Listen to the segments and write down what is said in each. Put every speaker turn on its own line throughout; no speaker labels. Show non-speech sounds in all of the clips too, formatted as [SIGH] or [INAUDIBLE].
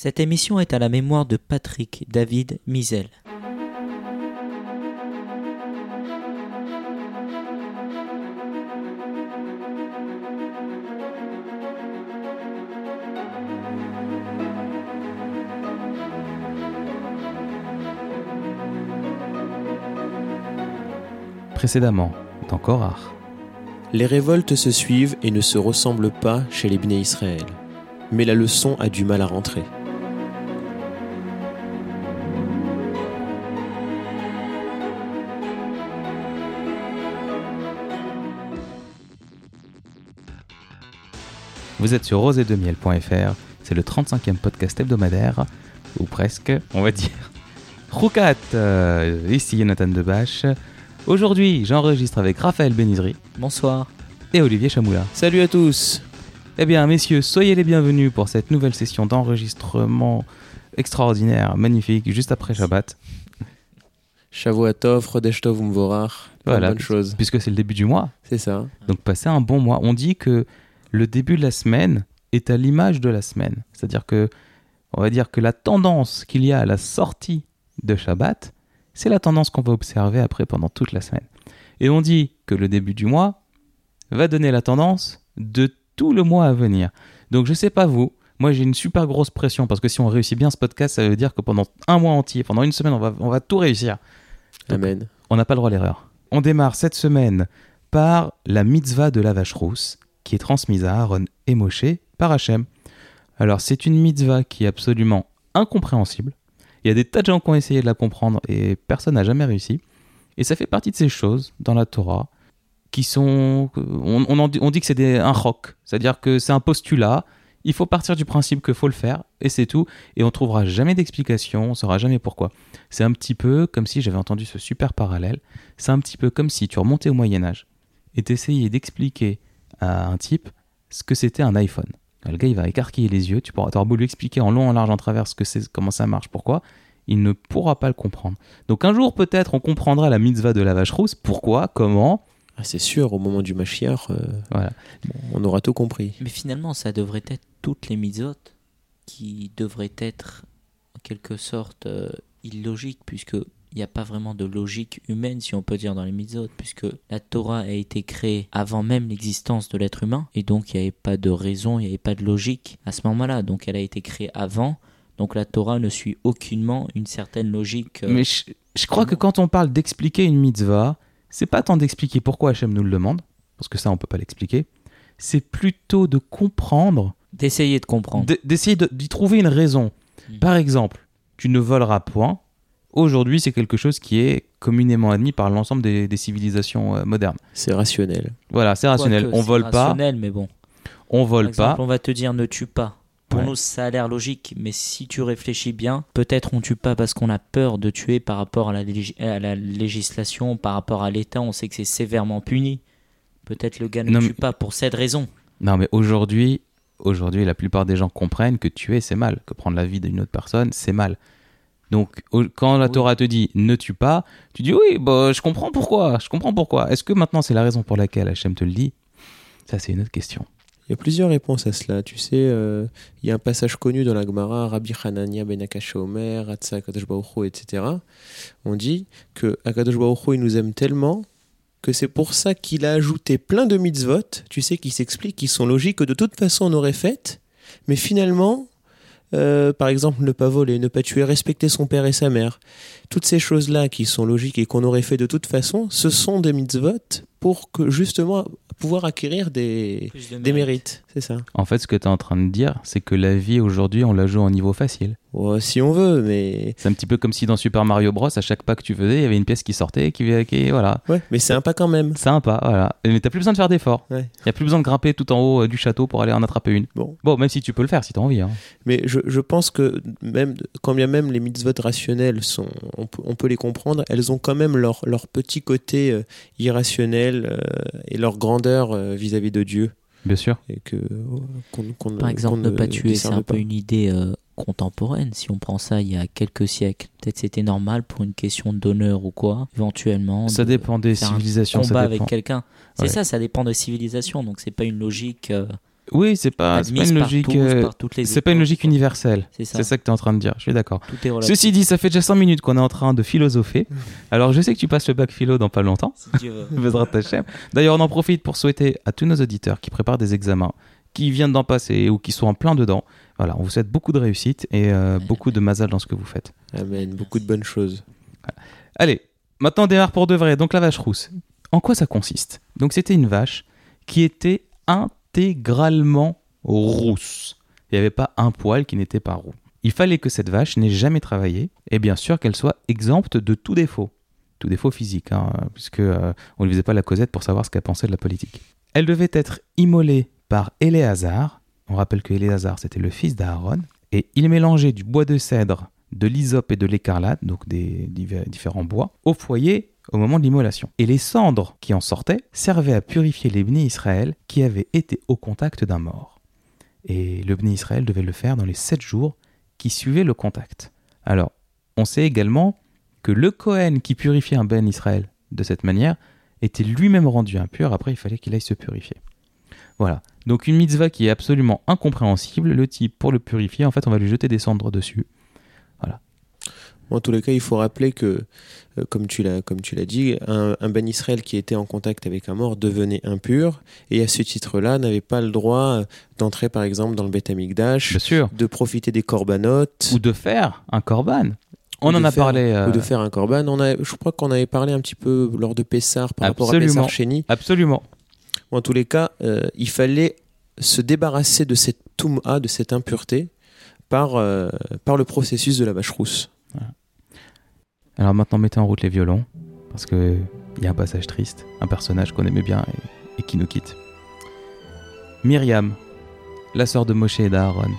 Cette émission est à la mémoire de Patrick David Misel.
Précédemment, dans Korach.
Les révoltes se suivent et ne se ressemblent pas chez les Bnei Israël. Mais la leçon a du mal à rentrer.
Vous êtes sur rosedemiel.fr, c'est le 35e podcast hebdomadaire, ou presque, on va dire. Roukat, euh, ici Jonathan Debache. Aujourd'hui, j'enregistre avec Raphaël Benizri
Bonsoir.
et Olivier Chamoula.
Salut à tous
Eh bien, messieurs, soyez les bienvenus pour cette nouvelle session d'enregistrement extraordinaire, magnifique, juste après Shabbat.
Chodesh Tov
Voilà.
bonnes choses.
Puisque c'est le début du mois,
C'est ça.
donc passez un bon mois. On dit que le début de la semaine est à l'image de la semaine. C'est-à-dire que, on va dire que la tendance qu'il y a à la sortie de Shabbat, c'est la tendance qu'on va observer après pendant toute la semaine. Et on dit que le début du mois va donner la tendance de tout le mois à venir. Donc je sais pas vous, moi j'ai une super grosse pression parce que si on réussit bien ce podcast, ça veut dire que pendant un mois entier, pendant une semaine, on va, on va tout réussir. Donc,
Amen.
on n'a pas le droit à l'erreur. On démarre cette semaine par la mitzvah de la vache rousse, qui est transmise à Aaron et Moshe par Hachem. Alors, c'est une mitzvah qui est absolument incompréhensible. Il y a des tas de gens qui ont essayé de la comprendre et personne n'a jamais réussi. Et ça fait partie de ces choses dans la Torah qui sont. On, dit, que c'est un roc, c'est-à-dire que c'est un postulat. Il faut partir du principe qu'il faut le faire et c'est tout. Et on trouvera jamais d'explication, on saura jamais pourquoi. C'est un petit peu comme si j'avais entendu ce super parallèle. C'est un petit peu comme si tu remontais au Moyen Âge et t'essayais d'expliquer à un type ce que c'était un iPhone. Le gars, il va écarquiller les yeux. Tu pourras, t'auras beau lui expliquer en long, en large, en travers ce que c'est, comment ça marche, pourquoi. Il ne pourra pas le comprendre. Donc un jour, peut-être, on comprendra la mitzvah de la vache rousse. Pourquoi? Comment?
Ah, c'est sûr, au moment du Mashiach, euh,
Voilà.
on aura tout compris.
Mais finalement, ça devrait être toutes les mitzvot qui devraient être en quelque sorte euh, illogiques, puisque il n'y a pas vraiment de logique humaine, si on peut dire, dans les mitzvot, puisque la Torah a été créée avant même l'existence de l'être humain, et donc il n'y avait pas de raison, il n'y avait pas de logique à ce moment-là. Donc elle a été créée avant, donc la Torah ne suit aucunement une certaine logique. euh,
Mais je, je crois que quand on parle d'expliquer une mitzvah, c'est pas tant d'expliquer pourquoi Hachem nous le demande, parce que ça, on peut pas l'expliquer. C'est plutôt de comprendre
D'essayer de comprendre.
d'essayer de- d'y trouver une raison.
Mm.
Par exemple, tu ne voleras point. Aujourd'hui, c'est quelque chose qui est communément admis par l'ensemble des, des civilisations euh, modernes.
C'est rationnel.
Voilà, c'est rationnel.
Quoique,
on vole pas,
rationnel, mais bon.
on
Par
vole
exemple,
pas.
on va te dire ne tue pas. Pour
Ouais.
nous, ça a l'air logique, mais si tu réfléchis bien, peut-être on tue pas parce qu'on a peur de tuer par rapport à la, lég- à la législation, par rapport à l'État, on sait que c'est sévèrement puni. Peut-être le gars ne
Non,
tue
mais-
pas pour cette raison.
Non, mais aujourd'hui, aujourd'hui, la plupart des gens comprennent que tuer, c'est mal, que prendre la vie d'une autre personne, c'est mal. Donc, quand la. Torah te dit ne tue pas, tu dis oui, bah, je comprends pourquoi, je comprends pourquoi. Est-ce que maintenant c'est la raison pour laquelle Hachem te le dit? Ça, c'est une autre question.
Il y a plusieurs réponses à cela. Tu sais, euh, il y a un passage connu dans la Gemara, Rabbi Hanania ben Omer, Hatsa Akadosh etc. On dit que Akadosh Baruch il nous aime tellement que c'est pour ça qu'il a ajouté plein de mitzvot, tu sais, qui s'expliquent, qui sont logiques, que de toute façon on aurait faites, mais finalement, euh, par exemple, ne pas voler, ne pas tuer, respecter son père et sa mère, toutes ces choses-là qui sont logiques et qu'on aurait fait de toute façon, ce sont des mitzvot pour que justement pouvoir acquérir des, mérites, c'est ça.
En fait, ce que tu es en train de dire, c'est que la vie aujourd'hui, on la joue en niveau facile.
Ouais, si on veut, mais
C'est un petit peu comme si dans Super Mario Bros, à chaque pas que tu faisais, il y avait une pièce qui sortait, qui, qui voilà.
ouais, mais c'est un pas quand même.
C'est un pas, voilà. Mais t'as plus besoin de faire d'efforts. Il
Ouais.
y a plus besoin de grimper tout en haut euh, du château pour aller en attraper une.
Bon,
Bon, même si tu peux le faire, si t'as envie. Hein.
mais je, je pense que même quand bien même les mitzvot rationnels sont, on peut, on peut les comprendre, elles ont quand même leur, leur petit côté euh, irrationnel euh, et leur grandeur vis-à-vis de Dieu
Bien sûr.
et que euh,
Par exemple, ne pas tuer, c'est un peu une idée euh, contemporaine. Si on prend ça il y a quelques siècles, peut-être c'était normal pour une question d'honneur ou quoi, éventuellement.
Ça
de
dépend des
faire un
civilisations.
combat
Ça
avec
dépend.
quelqu'un. C'est
Ouais.
ça, ça dépend des civilisations. Donc c'est pas une logique. euh,
Oui, c'est pas, c'est pas une logique. euh, C'est pas une logique universelle.
C'est ça.
Que tu es en train de dire. Je suis d'accord. Ceci dit, ça fait déjà 5 minutes qu'on est en train de philosopher. [LAUGHS] Alors, je sais que tu passes le bac philo dans pas longtemps.
Si. [LAUGHS]
D'ailleurs, on en profite pour souhaiter à tous nos auditeurs qui préparent des examens, qui viennent d'en passer ou qui sont en plein dedans. Voilà, on vous souhaite beaucoup de réussite et euh, beaucoup de mazal dans ce que vous faites.
Amen. Beaucoup de bonnes choses.
Allez, maintenant on démarre pour de vrai. Donc la vache rousse. En quoi ça consiste? Donc c'était une vache qui était intégralement rousse. Il n'y avait pas un poil qui n'était pas roux. Il fallait que cette vache n'ait jamais travaillé et bien sûr qu'elle soit exempte de tout défaut. Tout défaut physique, hein, puisque euh, on ne faisait pas la causette pour savoir ce qu'elle pensait de la politique. Elle devait être immolée par Éléazar. On rappelle que Éléazar c'était le fils d'Aaron. Et il mélangeait du bois de cèdre, de l'hysope et de l'écarlate, donc des différents bois, au foyer au moment de l'immolation. Et les cendres qui en sortaient servaient à purifier les bénis Israël qui avaient été au contact d'un mort. Et le Israël devait le faire dans les sept jours qui suivaient le contact. Alors, on sait également que le Cohen qui purifiait un ben Israël de cette manière était lui-même rendu impur, après il fallait qu'il aille se purifier. Voilà. Donc une mitzvah qui est absolument incompréhensible, le type pour le purifier, en fait on va lui jeter des cendres dessus.
En tous les cas, il faut rappeler que, euh, comme tu l'as, comme tu l'as dit, un, un Ben Israël qui était en contact avec un mort devenait impur et à ce titre-là n'avait pas le droit euh, d'entrer, par exemple, dans le Beth Amikdash, de profiter des corbanotes
Ou de faire un korban. On en a
faire-
parlé. euh,
ou de faire un korban. On a, je crois qu'on avait parlé un petit peu lors de Pessar par rapport à. Pessar Chéni.
Absolument.
En tous les cas, euh, il fallait se débarrasser de cette touma, de cette impureté, par, euh, par le processus de la vache rousse.
Alors maintenant, mettez en route les violons, parce que il y a un passage triste, un personnage qu'on aimait bien et, qui nous quitte. Myriam, la sœur de Moshe et d'Aaron.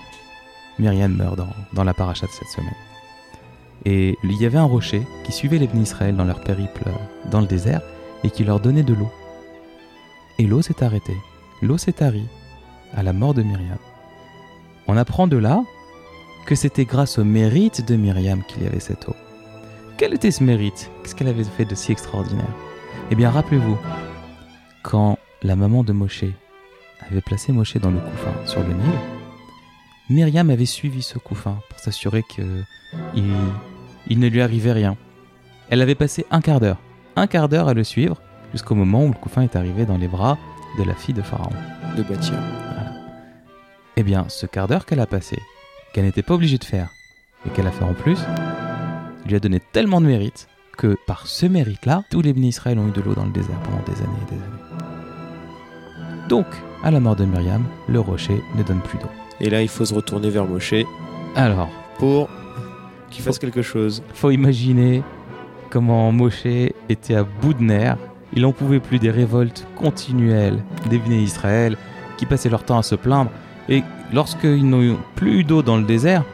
Myriam meurt dans, dans la paracha de cette semaine. Et il y avait un rocher qui suivait les Israël dans leur périple euh, dans le désert et qui leur donnait de l'eau. Et l'eau s'est arrêtée. L'eau s'est tarie à la mort de Myriam. On apprend de là que c'était grâce au mérite de Myriam qu'il y avait cette eau. Quel était ce mérite? Qu'est-ce qu'elle avait fait de si extraordinaire? Eh bien, rappelez-vous, quand la maman de Moshe avait placé Moshe dans le couffin sur le Nil, Myriam avait suivi ce couffin pour s'assurer qu'il il ne lui arrivait rien. Elle avait passé un quart d'heure, un quart d'heure à le suivre jusqu'au moment où le couffin est arrivé dans les bras de la fille de Pharaon.
De bâtir.
Eh bien, ce quart d'heure qu'elle a passé, qu'elle n'était pas obligée de faire, et qu'elle a fait en plus, lui a donné tellement de mérite que par ce mérite-là, tous les bénis Israël ont eu de l'eau dans le désert pendant des années et des années. Donc, à la mort de Myriam, le rocher ne donne plus d'eau.
Et là, il faut se retourner vers Moshe
Alors,
pour qu'il fasse quelque chose.
faut imaginer comment Moshe était à bout de nerfs. Il n'en pouvait plus des révoltes continuelles des bénis Israël qui passaient leur temps à se plaindre. Et lorsqu'ils n'ont plus eu d'eau dans le désert,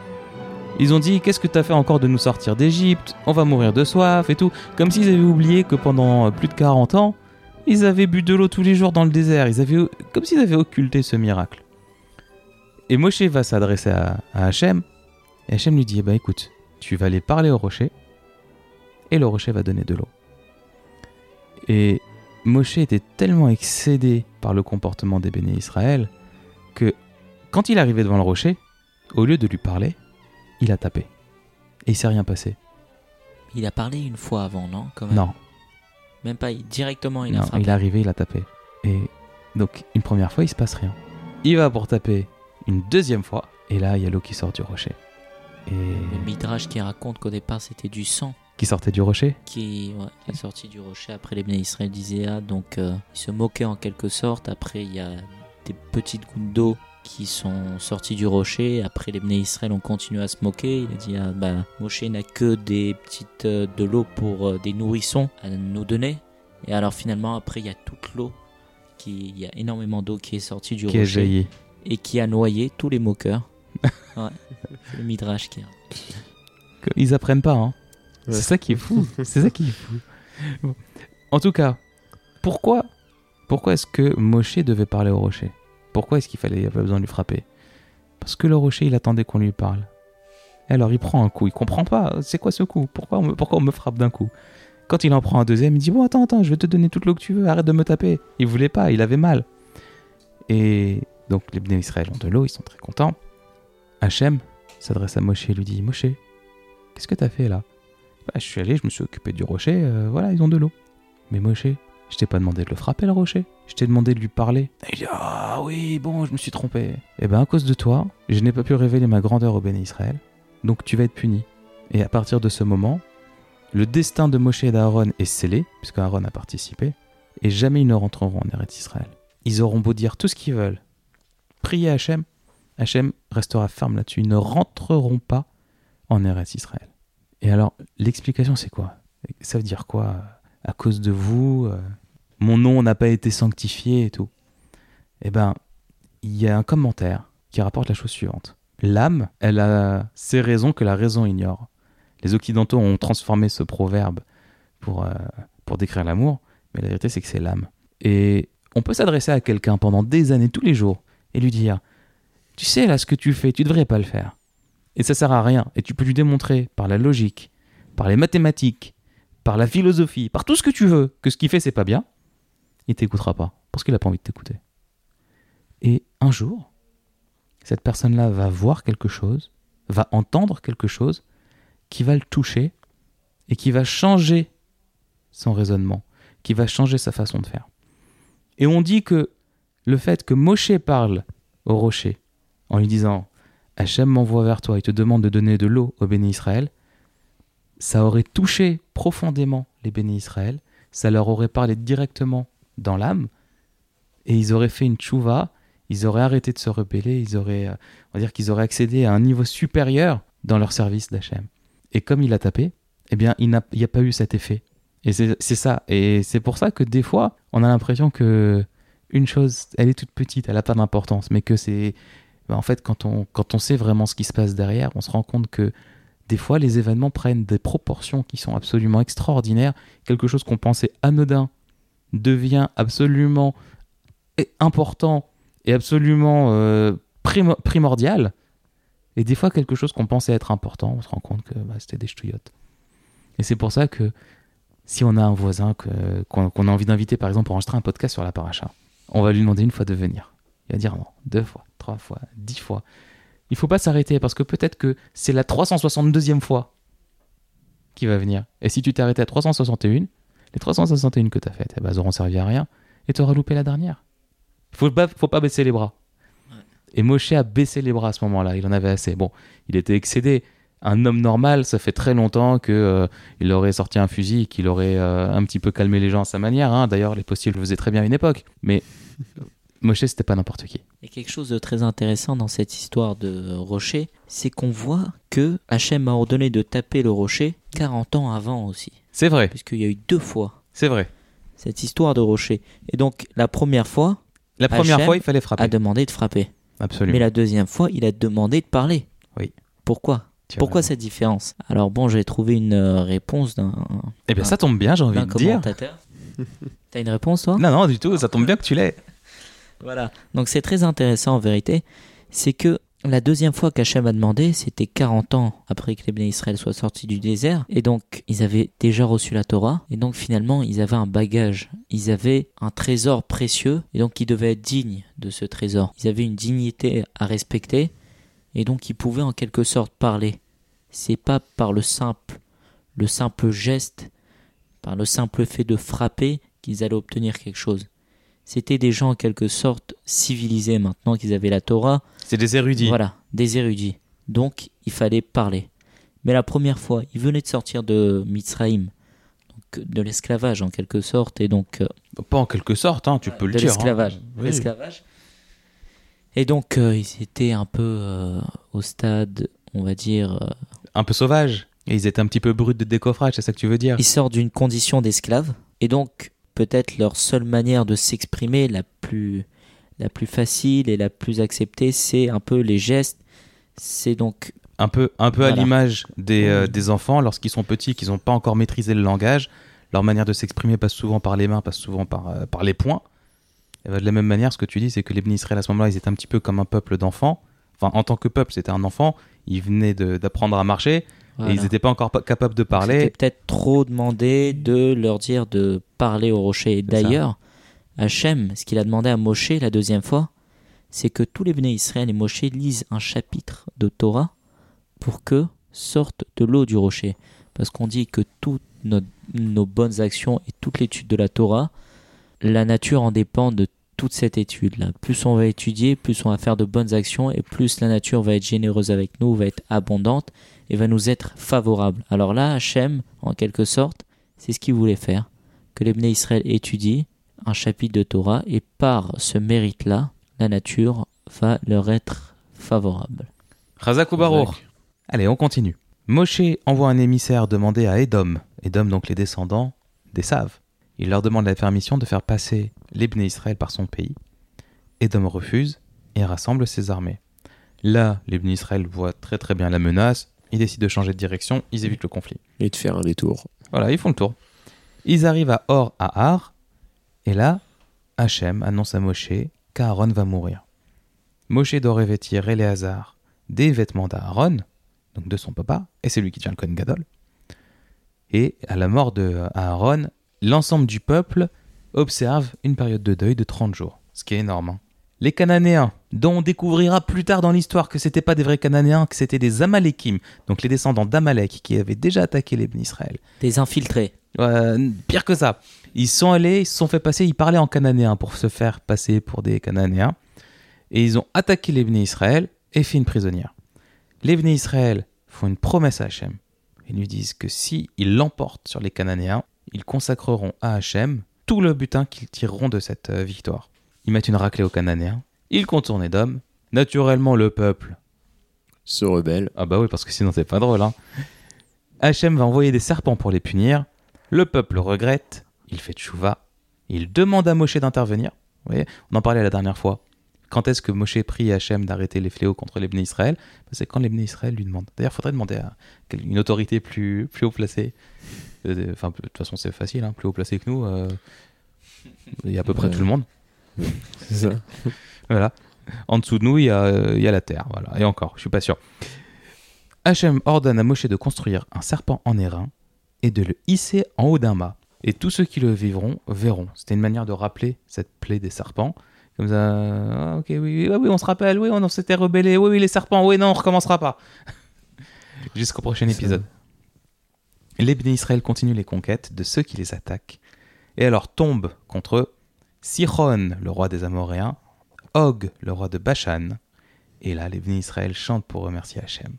ils ont dit Qu'est-ce que tu as fait encore de nous sortir d'Égypte? On va mourir de soif et tout. Comme s'ils avaient oublié que pendant plus de 40 ans, ils avaient bu de l'eau tous les jours dans le désert. Ils avaient, comme s'ils avaient occulté ce miracle. Et Moshe va s'adresser à, Hachem. Et Hachem lui dit Eh ben écoute, tu vas aller parler au rocher. Et le rocher va donner de l'eau. Et Moshe était tellement excédé par le comportement des bénis Israël que quand il arrivait devant le rocher, au lieu de lui parler, il a tapé. Et il s'est rien passé.
Il a parlé une fois avant, non Quand même?
Non,
Même pas, il- directement il a
non,
frappé?
il est arrivé, il a tapé. Et donc, une première fois, il se passe rien. Il va pour taper une deuxième fois, et là, il y a l'eau qui sort du rocher. Et
Le Midrash qui raconte qu'au départ c'était du sang
qui sortait du rocher?
Qui ouais, est sorti du rocher. Après les Bnei Israël ah, donc euh, ils se moquaient en quelque sorte. Après il y a des petites gouttes d'eau qui sont sorties du rocher. Après les Bnei Israël ont continué à se moquer. Il a dit ah, bah, Moshe n'a que des petites euh, de l'eau pour euh, des nourrissons à nous donner. Et alors finalement après il y a toute l'eau qui il y a énormément d'eau qui est sortie du
qui a
rocher
jailli.
et qui a noyé tous les moqueurs. [LAUGHS] ouais, le Midrash qui a.
Que- Ils apprennent pas, hein.
Ouais.
C'est ça qui est fou. [LAUGHS] C'est ça qui est fou. Bon. En tout cas, pourquoi, pourquoi est-ce que Moshe devait parler au rocher? Pourquoi est-ce qu'il fallait, avait besoin de lui frapper? Parce que le rocher, il attendait qu'on lui parle. Et alors, il prend un coup. Il comprend pas. C'est quoi ce coup? Pourquoi on, me, pourquoi on me frappe d'un coup? Quand il en prend un deuxième, il dit Bon, attends, attends, je vais te donner toute l'eau que tu veux. Arrête de me taper. Il voulait pas. Il avait mal. Et Donc les Bnei Israël ont de l'eau, ils sont très contents. Hachem s'adresse à Moshe et lui dit Moshe, qu'est-ce que t'as fait là? Bah, Je suis allé, je me suis occupé du rocher, euh, voilà, ils ont de l'eau. Mais Moshe, je t'ai pas demandé de le frapper le rocher, je t'ai demandé de lui parler. Et il dit Ah oui, bon, je me suis trompé. Et ben à cause de toi, je n'ai pas pu révéler ma grandeur au Béni Israël, donc tu vas être puni. Et à partir de ce moment, le destin de Moshe et d'Aaron est scellé, puisque Aaron a participé, et jamais ils ne rentreront en Eretz Israël. Ils auront beau dire tout ce qu'ils veulent, prier Hachem, Hachem restera ferme là-dessus. Ils ne rentreront pas en Eretz Israël. Et alors, l'explication, c'est quoi? Ça veut dire quoi? À cause de vous, euh, mon nom n'a pas été sanctifié et tout. Eh ben, il y a un commentaire qui rapporte la chose suivante. L'âme, elle a ses raisons que la raison ignore. Les Occidentaux ont transformé ce proverbe pour, euh, pour décrire l'amour, mais la vérité c'est que c'est l'âme. Et on peut s'adresser à quelqu'un pendant des années, tous les jours, et lui dire Tu sais là ce que tu fais, tu devrais pas le faire. Et ça sert à rien. Et tu peux lui démontrer par la logique, par les mathématiques, par la philosophie, par tout ce que tu veux, que ce qu'il fait c'est pas bien. Il t'écoutera pas, parce qu'il a pas envie de t'écouter. Et un jour, cette personne-là va voir quelque chose, va entendre quelque chose qui va le toucher et qui va changer son raisonnement, qui va changer sa façon de faire. Et on dit que le fait que Moshe parle au rocher en lui disant Hachem m'envoie vers toi et te demande de donner de l'eau au béni Israël, ça aurait touché profondément les bénis Israël, ça leur aurait parlé directement dans l'âme, et ils auraient fait une tchouva, ils auraient arrêté de se rebeller, ils auraient, euh, on va dire qu'ils auraient accédé à un niveau supérieur dans leur service d'Hachem. Et comme il a tapé, eh bien, il n'y a, pas eu cet effet. Et c'est ça. Et c'est pour ça que des fois, on a l'impression que une chose, elle est toute petite, elle n'a pas d'importance, mais que c'est. Ben, en fait, quand on, quand on sait vraiment ce qui se passe derrière, on se rend compte que des fois, les événements prennent des proportions qui sont absolument extraordinaires. Quelque chose qu'on pensait anodin devient absolument important et absolument euh, primordial. Et des fois, quelque chose qu'on pensait être important, on se rend compte que bah, c'était des ch'touillottes. Et c'est pour ça que si on a un voisin qu'on a envie d'inviter, par exemple, pour enregistrer un podcast sur la paracha, on va lui demander une fois de venir. Il va dire non, deux fois, trois fois, dix fois. Il faut pas s'arrêter parce que peut-être que c'est la 362e fois qui va venir. Et si tu t'es arrêté à 361, les 361 que tu as faites, eh ben, elles auront servi à rien et tu auras loupé la dernière. Il faut pas, faut pas baisser les bras. Et Moshe a baissé les bras à ce moment-là. Il en avait assez. Bon, il était excédé. Un homme normal, ça fait très longtemps que euh, il aurait sorti un fusil, qu'il aurait euh, un petit peu calmé les gens à sa manière. Hein. D'ailleurs, les postiers le faisaient très bien à une époque. Mais [LAUGHS] Moshe, c'était pas n'importe qui.
A quelque chose de très intéressant dans cette histoire de rocher, c'est qu'on voit que Hachem a ordonné de taper le rocher 40 ans avant aussi.
C'est vrai.
Puisqu'il y a eu deux fois.
C'est vrai.
Cette histoire de rocher. Et donc, la première fois.
La première fois, il fallait frapper.
A demandé de frapper.
Absolument.
Mais la deuxième fois, il a demandé de parler.
Oui.
Pourquoi Pourquoi cette différence Alors bon, j'ai trouvé une euh, réponse d'un.
Eh bien, ça tombe bien, j'ai envie de dire. [LAUGHS]
T'as une réponse, toi?
Non, non, du tout. Ça tombe bien que tu l'aies.
Voilà. Donc c'est très intéressant en vérité. C'est que la deuxième fois qu'Hachem a demandé, c'était 40 ans après que les Béné Israël soient sortis du désert. Et donc, ils avaient déjà reçu la Torah. Et donc, finalement, ils avaient un bagage. Ils avaient un trésor précieux. Et donc, ils devaient être dignes de ce trésor. Ils avaient une dignité à respecter. Et donc, ils pouvaient en quelque sorte parler. C'est pas par le simple geste, par le simple fait de frapper qu'ils allaient obtenir quelque chose. C'était des gens en quelque sorte civilisés maintenant qu'ils avaient la Torah.
C'est des érudits.
Voilà, des érudits. Donc il fallait parler. Mais la première fois, ils venaient de sortir de Mitzraïm, donc de l'esclavage en quelque sorte, et donc euh,
pas en quelque sorte, hein, tu peux le
de
dire.
L'esclavage, hein. l'esclavage. Et donc euh, ils étaient un peu euh, au stade, on va dire,
un peu sauvage. Et ils étaient un petit peu bruts de décoffrage, c'est ça que tu veux dire?
Ils sortent d'une condition d'esclave, et donc peut-être leur seule manière de s'exprimer la plus la plus facile et la plus acceptée, c'est un peu les gestes. C'est donc
un peu un peu à l'image des, euh, des, enfants lorsqu'ils sont petits, qu'ils n'ont pas encore maîtrisé le langage. Leur manière de s'exprimer passe souvent par les mains, passe souvent par, euh, par les poings. Et ben, de la même manière, ce que tu dis, c'est que les Israël à ce moment-là, ils étaient un petit peu comme un peuple d'enfants. Enfin, en tant que peuple, c'était un enfant. Ils venaient d'apprendre à marcher. Et ils n'étaient pas encore capables de parler.
C'était peut-être trop demandé de leur dire de parler au rocher. D'ailleurs, Hachem, ce qu'il a demandé à Moshe la deuxième fois, c'est que tous les Bnei Israël et Moshe lisent un chapitre de Torah pour que sorte de l'eau du rocher. Parce qu'on dit que toutes nos, nos bonnes actions et toute l'étude de la Torah, la nature en dépend de toute cette étude-là. Plus on va étudier, plus on va faire de bonnes actions et plus la nature va être généreuse avec nous, va être abondante et va nous être favorable. Alors là, Hachem, en quelque sorte, c'est ce qu'il voulait faire. Que les Bnei Israël étudient un chapitre de Torah et par ce mérite-là, la nature va leur être favorable.
Chazak ou Baruch. Allez, on continue. Moshe envoie un émissaire demander à Edom, Edom donc les descendants des Saves. Il leur demande la permission de faire passer les Bnei Israël par son pays. Edom refuse et rassemble ses armées. Là, les Bnei Israël voient très très bien la menace, ils décident de changer de direction, ils évitent le conflit.
Et de faire un détour.
Voilà, ils font le tour. Ils arrivent à Or à Har, et là, Hachem annonce à Moshe qu'Aaron va mourir. Moshe doit revêtir Éléazar des vêtements d'Aaron, donc de son papa, et c'est lui qui tient le Kohen Gadol. Et à la mort de Aaron, l'ensemble du peuple observe une période de deuil de 30 jours, ce qui est énorme. hein. Les Cananéens, dont on découvrira plus tard dans l'histoire que c'était pas des vrais Cananéens, que c'était des Amalékim, donc les descendants d'Amalek qui avaient déjà attaqué les Israël.
Des infiltrés.
Euh, pire que ça. Ils sont allés, ils se sont fait passer, ils parlaient en cananéen pour se faire passer pour des cananéens. Et ils ont attaqué les Israël et fait une prisonnière. Les Israël font une promesse à Hachem. Ils lui disent que si ils l'emportent sur les cananéens, ils consacreront à Hachem tout le butin qu'ils tireront de cette euh, victoire. Ils mettent une raclée aux cananéens. Ils contournent Edom. Naturellement, le peuple
Se rebelle.
ah bah oui, parce que sinon c'est pas drôle. Hein. Hachem va envoyer des serpents pour les punir. Le peuple regrette. Il fait tchouva. Il demande à Moshe d'intervenir. Vous voyez, on en parlait la dernière fois. Quand est-ce que Moshe prie Hachem d'arrêter les fléaux contre les Israël? Bah, C'est quand les Israël lui demandent. D'ailleurs, il faudrait demander à une autorité plus, plus haut placée. Euh, Enfin, de toute façon, c'est facile, hein, plus haut placé que nous. euh, Il y a à peu près
Ouais.
tout le monde. [LAUGHS]
C'est ça.
Voilà. En dessous de nous, il y a, euh, il y a la terre. Voilà. Et encore, je suis pas sûr. Hachem ordonne à Moshe de construire un serpent en airain et de le hisser en haut d'un mât. Et tous ceux qui le vivront verront. C'était une manière de rappeler cette plaie des serpents. Comme ça, ah, ok, oui, oui, ah oui, on se rappelle, oui, on s'était rebellé, oui, oui, les serpents, oui, non, on recommencera pas. [LAUGHS] Jusqu'au prochain épisode. Les Israël continuent les conquêtes de ceux qui les attaquent. Et alors tombent contre eux Sihon, le roi des Amoréens, Og, le roi de Bashan. Et là, les Bnei Israël chantent pour remercier Hachem.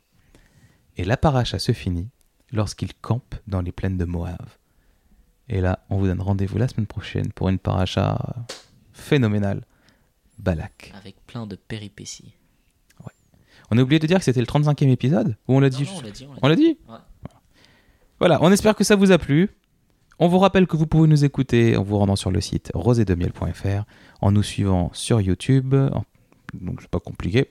Et la paracha se finit lorsqu'ils campent dans les plaines de Moab. Et là, on vous donne rendez-vous la semaine prochaine pour une paracha phénoménale. Balak.
Avec plein de péripéties.
On a oublié de dire que c'était le 35e épisode Ou on l'a dit
on l'a dit. on l'a
On l'a dit
Ouais.
Voilà, on espère que ça vous a plu. On vous rappelle que vous pouvez nous écouter en vous rendant sur le site rosedemiel.fr, en nous suivant sur YouTube, donc c'est pas compliqué.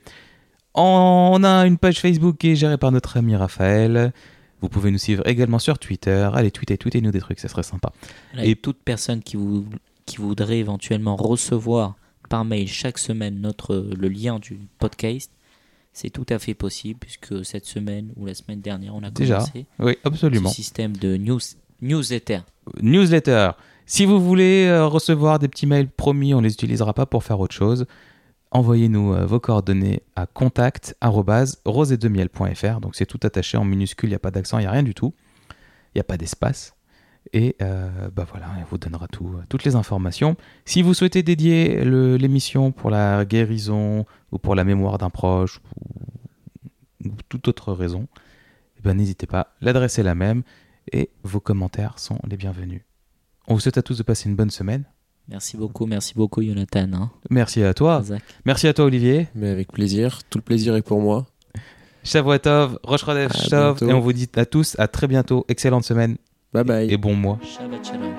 On a une page Facebook qui est gérée par notre ami Raphaël. Vous pouvez nous suivre également sur Twitter. Allez, tweetez, tweetez-nous des trucs, ça serait sympa. Et-
Et toute personne qui, vous, qui voudrait éventuellement recevoir par mail chaque semaine notre, le lien du podcast, c'est tout à fait possible puisque cette semaine ou la semaine dernière, on a
Déjà,
commencé
Oui, absolument.
ce système de news, newsletter.
Newsletter. Si vous voulez euh, recevoir des petits mails promis, on les utilisera pas pour faire autre chose. Envoyez-nous euh, vos coordonnées à contact@rosedemiel.fr. Donc c'est tout attaché en minuscule, il n'y a pas d'accent, il n'y a rien du tout. Il n'y a pas d'espace. Et euh, bah voilà, on vous donnera tout, toutes les informations. Si vous souhaitez dédier l'émission pour la guérison ou pour la mémoire d'un proche ou, ou toute autre raison, eh ben, n'hésitez pas. L'adresse est la même et vos commentaires sont les bienvenus. On vous souhaite à tous de passer une bonne semaine.
Merci beaucoup, merci beaucoup Jonathan. Hein,
Merci à toi. Merci à toi Olivier.
Mais avec plaisir. Tout le plaisir est pour moi.
Shavuotov, Rosh Chodesh. Et on vous dit à tous à très bientôt. Excellente semaine
Bye bye.
et bon mois.
Shabbat shalom.